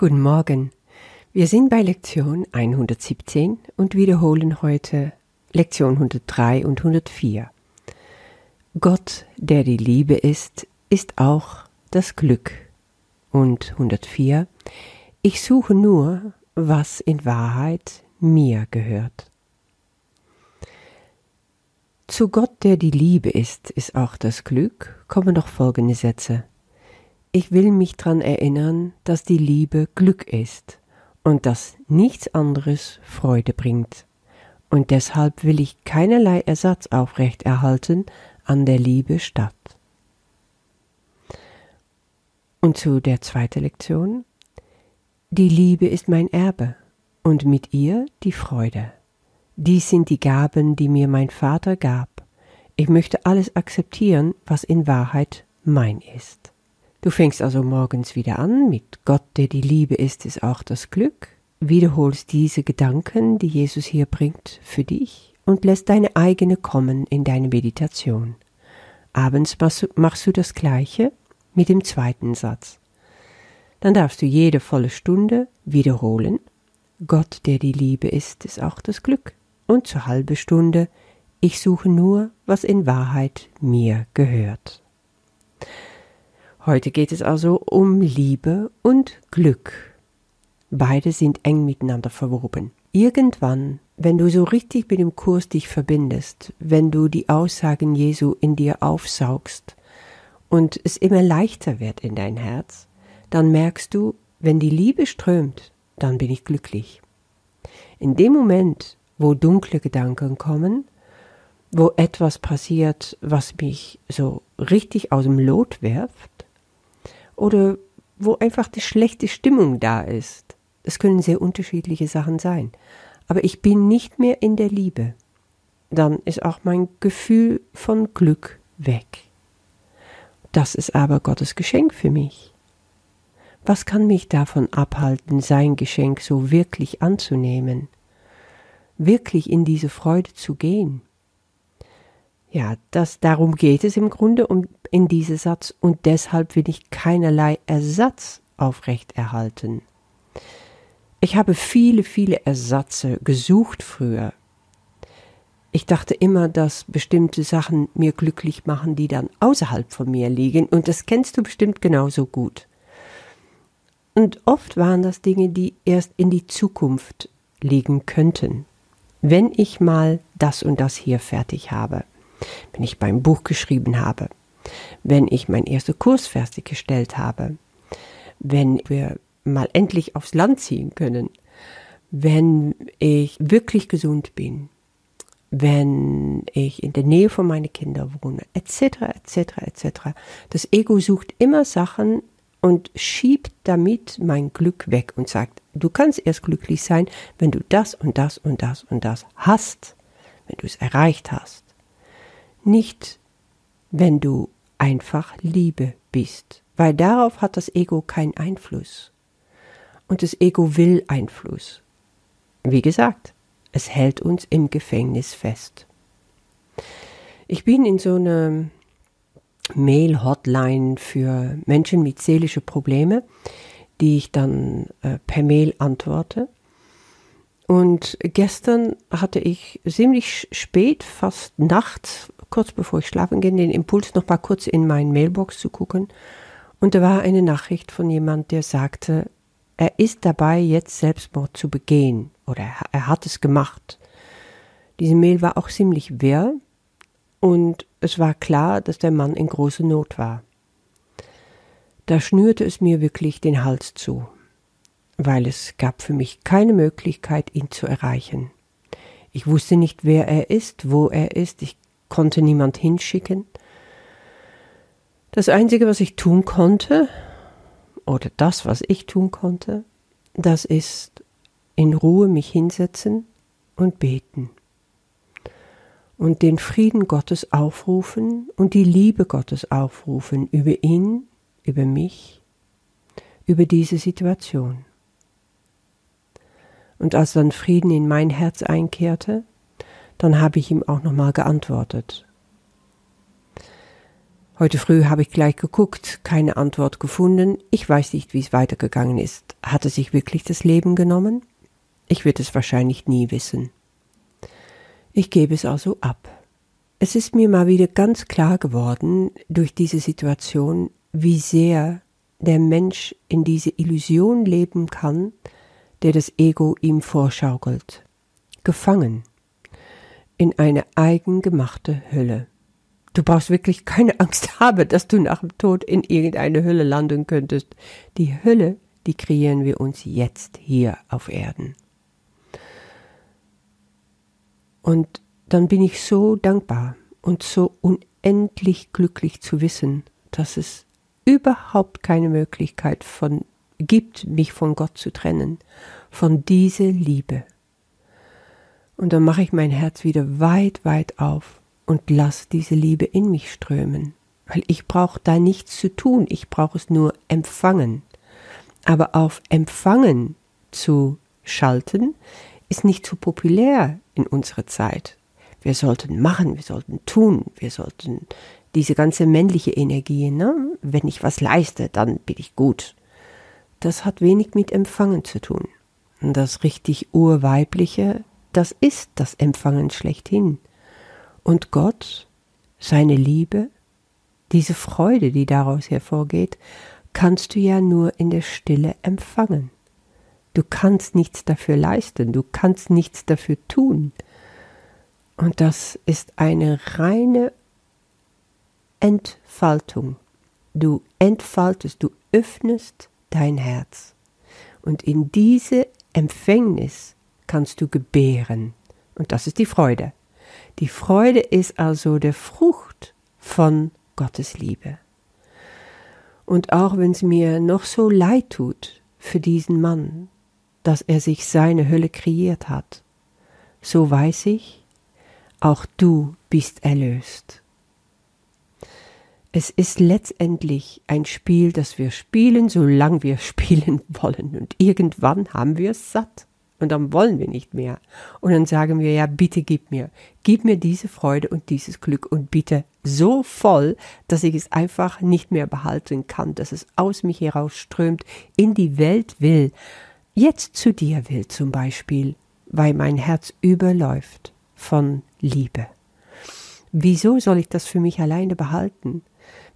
Guten Morgen. Wir sind bei Lektion 117 und wiederholen heute Lektion 103 und 104. Gott, der die Liebe ist, ist auch das Glück. Und 104. Ich suche nur, was in Wahrheit mir gehört. Zu Gott, der die Liebe ist, ist auch das Glück, kommen noch folgende Sätze. Ich will mich daran erinnern, dass die Liebe Glück ist und dass nichts anderes Freude bringt. Und deshalb will ich keinerlei Ersatz aufrechterhalten an der Liebe statt. Und zu der zweiten Lektion. Die Liebe ist mein Erbe und mit ihr die Freude. Dies sind die Gaben, die mir mein Vater gab. Ich möchte alles akzeptieren, was in Wahrheit mein ist. Du fängst also morgens wieder an mit Gott, der die Liebe ist, ist auch das Glück, wiederholst diese Gedanken, die Jesus hier bringt, für dich und lässt deine eigene kommen in deine Meditation. Abends machst du das gleiche mit dem zweiten Satz. Dann darfst du jede volle Stunde wiederholen, Gott, der die Liebe ist, ist auch das Glück. Und zur halbe Stunde, ich suche nur, was in Wahrheit mir gehört. Heute geht es also um Liebe und Glück. Beide sind eng miteinander verwoben. Irgendwann, wenn du so richtig mit dem Kurs dich verbindest, wenn du die Aussagen Jesu in dir aufsaugst und es immer leichter wird in dein Herz, dann merkst du, wenn die Liebe strömt, dann bin ich glücklich. In dem Moment, wo dunkle Gedanken kommen, wo etwas passiert, was mich so richtig aus dem Lot wirft, oder wo einfach die schlechte Stimmung da ist. Das können sehr unterschiedliche Sachen sein. Aber ich bin nicht mehr in der Liebe. Dann ist auch mein Gefühl von Glück weg. Das ist aber Gottes Geschenk für mich. Was kann mich davon abhalten, sein Geschenk so wirklich anzunehmen? Wirklich in diese Freude zu gehen? Ja, das, darum geht es im Grunde um, in diesem Satz und deshalb will ich keinerlei Ersatz aufrechterhalten. Ich habe viele, viele Ersatze gesucht früher. Ich dachte immer, dass bestimmte Sachen mir glücklich machen, die dann außerhalb von mir liegen, und das kennst du bestimmt genauso gut. Und oft waren das Dinge, die erst in die Zukunft liegen könnten, wenn ich mal das und das hier fertig habe wenn ich mein Buch geschrieben habe, wenn ich meinen ersten Kurs fertiggestellt habe, wenn wir mal endlich aufs Land ziehen können, wenn ich wirklich gesund bin, wenn ich in der Nähe von meinen Kindern wohne, etc., etc., etc. Das Ego sucht immer Sachen und schiebt damit mein Glück weg und sagt, du kannst erst glücklich sein, wenn du das und das und das und das hast, wenn du es erreicht hast nicht, wenn du einfach Liebe bist, weil darauf hat das Ego keinen Einfluss. Und das Ego will Einfluss. Wie gesagt, es hält uns im Gefängnis fest. Ich bin in so einer Mail-Hotline für Menschen mit seelischen Problemen, die ich dann äh, per Mail antworte. Und gestern hatte ich ziemlich spät, fast nachts, kurz bevor ich schlafen gehe, den Impuls, noch mal kurz in meine Mailbox zu gucken. Und da war eine Nachricht von jemand, der sagte, er ist dabei, jetzt Selbstmord zu begehen. Oder er hat es gemacht. Diese Mail war auch ziemlich wirr. Und es war klar, dass der Mann in großer Not war. Da schnürte es mir wirklich den Hals zu, weil es gab für mich keine Möglichkeit, ihn zu erreichen. Ich wusste nicht, wer er ist, wo er ist, ich konnte niemand hinschicken. Das Einzige, was ich tun konnte, oder das, was ich tun konnte, das ist in Ruhe mich hinsetzen und beten und den Frieden Gottes aufrufen und die Liebe Gottes aufrufen über ihn, über mich, über diese Situation. Und als dann Frieden in mein Herz einkehrte, dann habe ich ihm auch nochmal geantwortet. Heute früh habe ich gleich geguckt, keine Antwort gefunden. Ich weiß nicht, wie es weitergegangen ist. Hat er sich wirklich das Leben genommen? Ich werde es wahrscheinlich nie wissen. Ich gebe es also ab. Es ist mir mal wieder ganz klar geworden durch diese Situation, wie sehr der Mensch in diese Illusion leben kann, der das Ego ihm vorschaukelt. Gefangen in eine eigengemachte Hölle. Du brauchst wirklich keine Angst haben, dass du nach dem Tod in irgendeine Hölle landen könntest. Die Hölle, die kreieren wir uns jetzt hier auf Erden. Und dann bin ich so dankbar und so unendlich glücklich zu wissen, dass es überhaupt keine Möglichkeit von gibt, mich von Gott zu trennen, von dieser Liebe. Und dann mache ich mein Herz wieder weit, weit auf und lass diese Liebe in mich strömen, weil ich brauche da nichts zu tun, ich brauche es nur empfangen. Aber auf Empfangen zu schalten, ist nicht so populär in unserer Zeit. Wir sollten machen, wir sollten tun, wir sollten diese ganze männliche Energie, ne? wenn ich was leiste, dann bin ich gut. Das hat wenig mit Empfangen zu tun. Und das richtig urweibliche, das ist das Empfangen schlechthin. Und Gott, seine Liebe, diese Freude, die daraus hervorgeht, kannst du ja nur in der Stille empfangen. Du kannst nichts dafür leisten, du kannst nichts dafür tun. Und das ist eine reine Entfaltung. Du entfaltest, du öffnest dein Herz. Und in diese Empfängnis kannst du gebären. Und das ist die Freude. Die Freude ist also der Frucht von Gottes Liebe. Und auch wenn es mir noch so leid tut für diesen Mann, dass er sich seine Hölle kreiert hat, so weiß ich, auch du bist erlöst. Es ist letztendlich ein Spiel, das wir spielen, solange wir spielen wollen, und irgendwann haben wir es satt und dann wollen wir nicht mehr. Und dann sagen wir, ja, bitte gib mir, gib mir diese Freude und dieses Glück und bitte so voll, dass ich es einfach nicht mehr behalten kann, dass es aus mich herausströmt, in die Welt will, jetzt zu dir will zum Beispiel, weil mein Herz überläuft von Liebe. Wieso soll ich das für mich alleine behalten,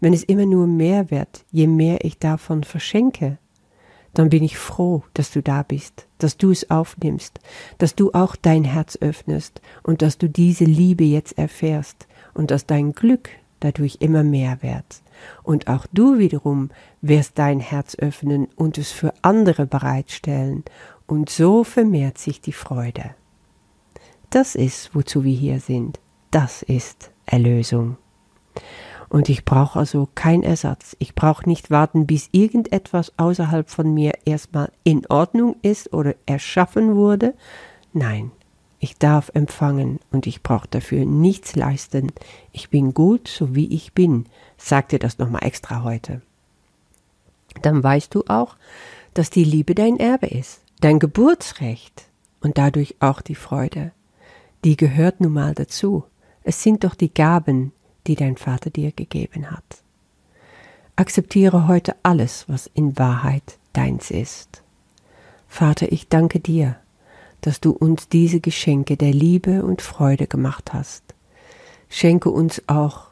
wenn es immer nur mehr wird, je mehr ich davon verschenke? Dann bin ich froh, dass du da bist, dass du es aufnimmst, dass du auch dein Herz öffnest und dass du diese Liebe jetzt erfährst und dass dein Glück dadurch immer mehr wird. Und auch du wiederum wirst dein Herz öffnen und es für andere bereitstellen, und so vermehrt sich die Freude. Das ist, wozu wir hier sind. Das ist Erlösung. Und ich brauche also keinen Ersatz. Ich brauche nicht warten, bis irgendetwas außerhalb von mir erstmal in Ordnung ist oder erschaffen wurde. Nein, ich darf empfangen und ich brauche dafür nichts leisten. Ich bin gut, so wie ich bin. Sag dir das nochmal extra heute. Dann weißt du auch, dass die Liebe dein Erbe ist, dein Geburtsrecht und dadurch auch die Freude. Die gehört nun mal dazu. Es sind doch die Gaben, die dein Vater dir gegeben hat. Akzeptiere heute alles, was in Wahrheit deins ist. Vater, ich danke dir, dass du uns diese Geschenke der Liebe und Freude gemacht hast. Schenke uns auch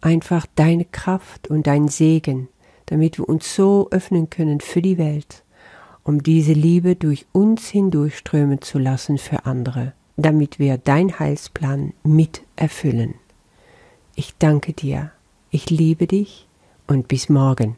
einfach deine Kraft und dein Segen, damit wir uns so öffnen können für die Welt, um diese Liebe durch uns hindurchströmen zu lassen für andere, damit wir dein Heilsplan mit erfüllen. Ich danke dir, ich liebe dich und bis morgen.